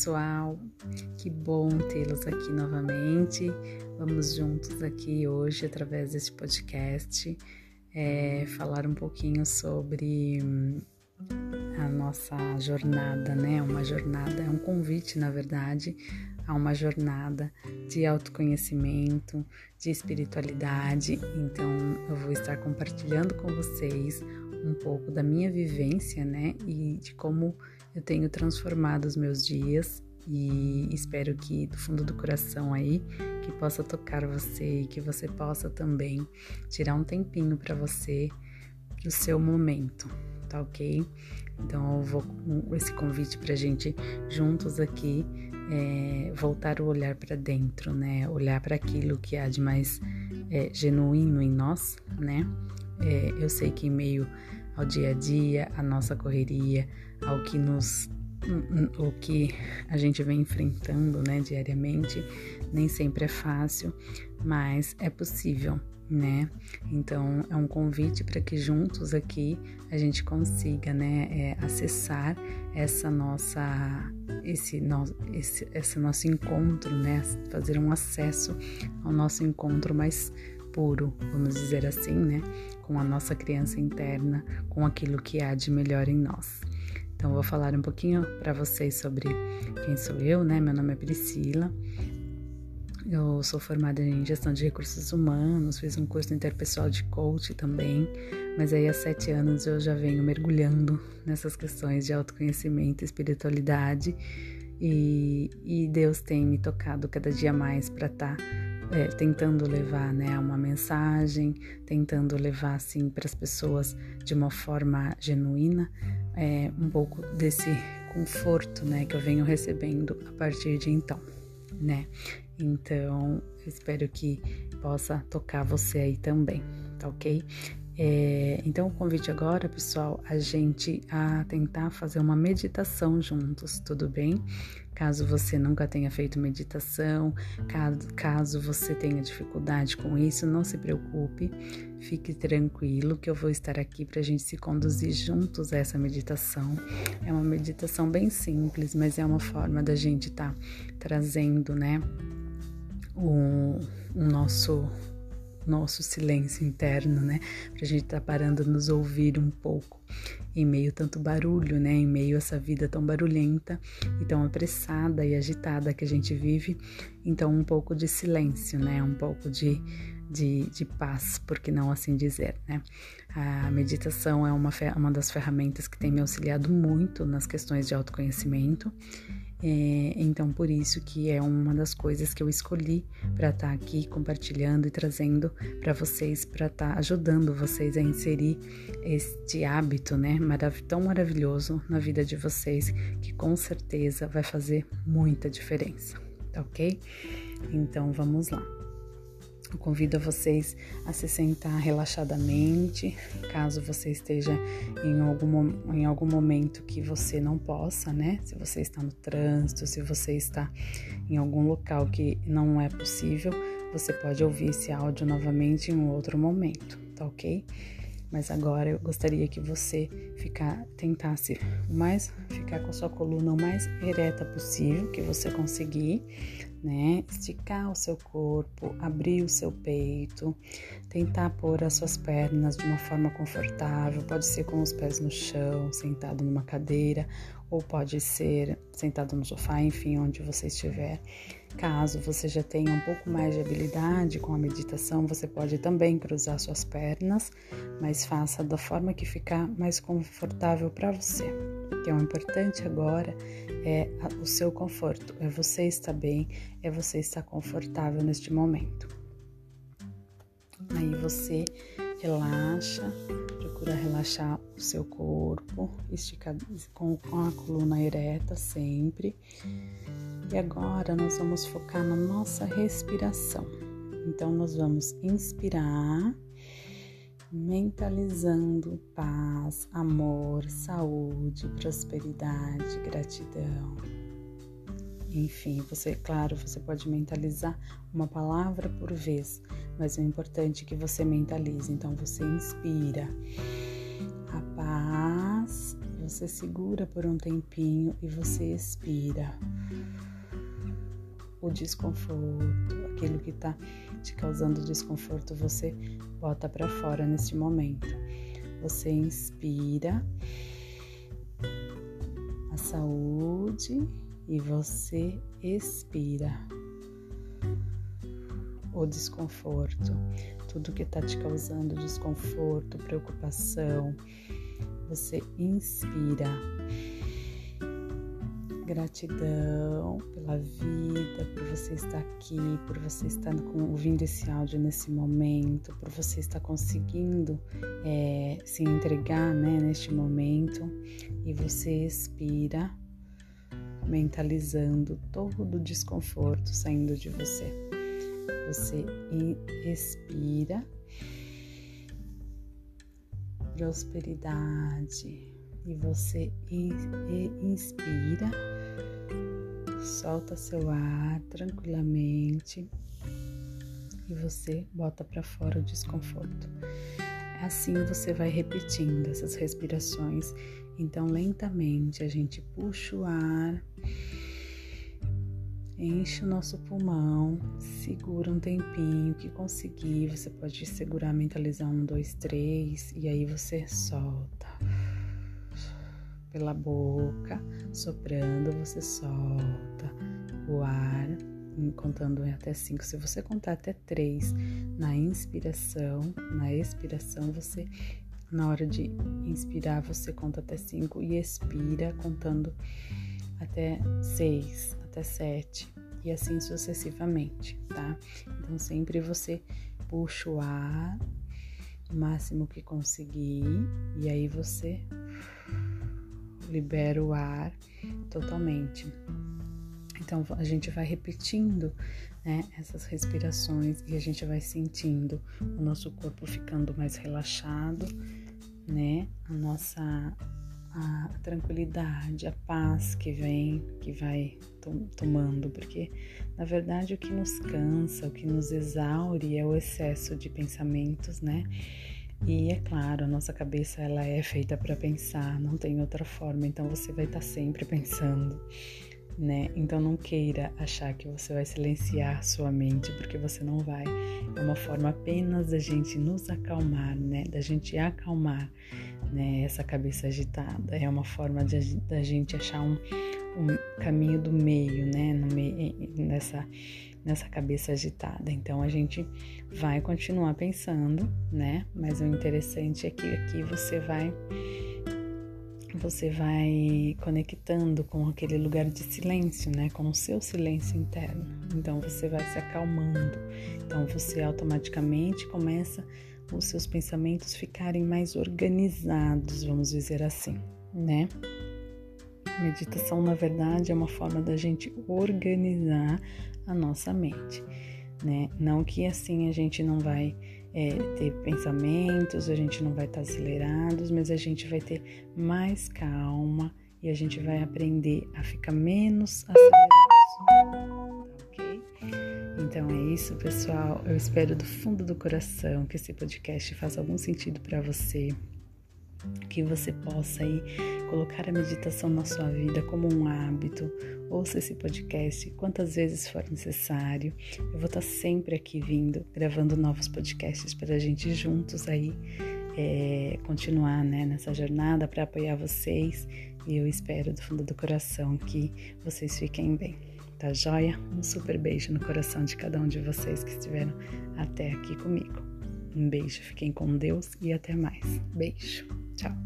pessoal, que bom tê-los aqui novamente. Vamos juntos aqui hoje através deste podcast é, falar um pouquinho sobre hum, a nossa jornada, né? Uma jornada, é um convite, na verdade, a uma jornada de autoconhecimento, de espiritualidade. Então, eu vou estar compartilhando com vocês um pouco da minha vivência, né? E de como eu tenho transformado os meus dias e espero que do fundo do coração aí que possa tocar você e que você possa também tirar um tempinho para você, para o seu momento, tá ok? Então eu vou com esse convite para gente juntos aqui é, voltar o olhar para dentro, né? Olhar para aquilo que há de mais é, genuíno em nós, né? É, eu sei que em meio ao dia a dia, à nossa correria, ao que nos o que a gente vem enfrentando, né, diariamente, nem sempre é fácil, mas é possível, né? Então é um convite para que juntos aqui a gente consiga, né, é, acessar essa nossa, esse, no, esse, esse nosso encontro, né, fazer um acesso ao nosso encontro mais puro, vamos dizer assim, né? Com a nossa criança interna, com aquilo que há de melhor em nós. Então, vou falar um pouquinho para vocês sobre quem sou eu, né? Meu nome é Priscila. Eu sou formada em gestão de recursos humanos, fiz um curso interpessoal de coach também, mas aí há sete anos eu já venho mergulhando nessas questões de autoconhecimento, espiritualidade e, e Deus tem me tocado cada dia mais para estar tá é, tentando levar né, uma mensagem, tentando levar assim para as pessoas de uma forma genuína é, um pouco desse conforto né, que eu venho recebendo a partir de então, né? Então, espero que possa tocar você aí também, tá ok? É, então, o convite agora, pessoal, a gente a tentar fazer uma meditação juntos, tudo bem? Caso você nunca tenha feito meditação, caso, caso você tenha dificuldade com isso, não se preocupe, fique tranquilo que eu vou estar aqui para a gente se conduzir juntos a essa meditação. É uma meditação bem simples, mas é uma forma da gente estar tá trazendo, né, o, o nosso nosso silêncio interno, né? Pra gente estar tá parando nos ouvir um pouco em meio tanto barulho, né? Em meio a essa vida tão barulhenta e tão apressada e agitada que a gente vive. Então, um pouco de silêncio, né? Um pouco de, de, de paz, por que não assim dizer, né? A meditação é uma, uma das ferramentas que tem me auxiliado muito nas questões de autoconhecimento é, então, por isso que é uma das coisas que eu escolhi para estar tá aqui compartilhando e trazendo para vocês, para estar tá ajudando vocês a inserir este hábito, né, marav tão maravilhoso na vida de vocês, que com certeza vai fazer muita diferença, tá ok? Então, vamos lá. Eu convido a vocês a se sentar relaxadamente, caso você esteja em algum, em algum momento que você não possa, né? Se você está no trânsito, se você está em algum local que não é possível, você pode ouvir esse áudio novamente em um outro momento, tá ok? Mas agora eu gostaria que você ficar, tentasse mais, ficar com a sua coluna o mais ereta possível que você conseguir né? Esticar o seu corpo, abrir o seu peito, tentar pôr as suas pernas de uma forma confortável, pode ser com os pés no chão, sentado numa cadeira, ou pode ser sentado no sofá, enfim, onde você estiver. Caso você já tenha um pouco mais de habilidade com a meditação, você pode também cruzar suas pernas, mas faça da forma que ficar mais confortável para você. O que é o importante agora é o seu conforto, é você estar bem, é você estar confortável neste momento. Aí você relaxa, procura relaxar o seu corpo, esticado com, com a coluna ereta sempre. E agora nós vamos focar na nossa respiração. Então nós vamos inspirar mentalizando paz, amor, saúde, prosperidade, gratidão. Enfim, você, claro, você pode mentalizar uma palavra por vez, mas o importante é que você mentalize. Então você inspira a paz, você segura por um tempinho e você expira o desconforto, aquilo que está te causando desconforto, você bota para fora neste momento. Você inspira a saúde e você expira o desconforto, tudo que está te causando desconforto, preocupação. Você inspira Gratidão pela vida, por você estar aqui, por você estar ouvindo esse áudio nesse momento, por você estar conseguindo é, se entregar né, neste momento. E você expira, mentalizando todo o desconforto saindo de você. Você expira prosperidade e você inspira solta seu ar tranquilamente e você bota para fora o desconforto. Assim você vai repetindo essas respirações. Então, lentamente a gente puxa o ar, enche o nosso pulmão, segura um tempinho que conseguir. Você pode segurar, mentalizar um, dois, três, e aí você solta pela boca, soprando, você solta o ar, contando até cinco. Se você contar até três na inspiração, na expiração, você na hora de inspirar, você conta até cinco e expira contando até seis, até sete e assim sucessivamente, tá? Então sempre você puxa o ar o máximo que conseguir e aí você libera o ar totalmente. Então a gente vai repetindo né, essas respirações e a gente vai sentindo o nosso corpo ficando mais relaxado, né? A nossa a tranquilidade, a paz que vem, que vai tomando, porque na verdade o que nos cansa, o que nos exaure é o excesso de pensamentos, né? E é claro, a nossa cabeça ela é feita para pensar, não tem outra forma, então você vai estar tá sempre pensando, né? Então não queira achar que você vai silenciar sua mente, porque você não vai. É uma forma apenas da gente nos acalmar, né? Da gente acalmar, né? Essa cabeça agitada. É uma forma da gente achar um caminho do meio, né? Meio, nessa nessa cabeça agitada. Então a gente vai continuar pensando, né? Mas o interessante é que aqui você vai você vai conectando com aquele lugar de silêncio, né? Com o seu silêncio interno. Então você vai se acalmando. Então você automaticamente começa os seus pensamentos ficarem mais organizados, vamos dizer assim, né? Meditação, na verdade, é uma forma da gente organizar a nossa mente, né? Não que assim a gente não vai é, ter pensamentos, a gente não vai estar acelerados, mas a gente vai ter mais calma e a gente vai aprender a ficar menos acelerados. ok? Então é isso, pessoal. Eu espero do fundo do coração que esse podcast faça algum sentido para você, que você possa aí colocar a meditação na sua vida como um hábito. Ouça esse podcast quantas vezes for necessário. Eu vou estar sempre aqui vindo, gravando novos podcasts para a gente juntos aí é, continuar né, nessa jornada para apoiar vocês. E eu espero do fundo do coração que vocês fiquem bem. Tá joia? Um super beijo no coração de cada um de vocês que estiveram até aqui comigo. Um beijo, fiquem com Deus e até mais. Beijo, Tchau.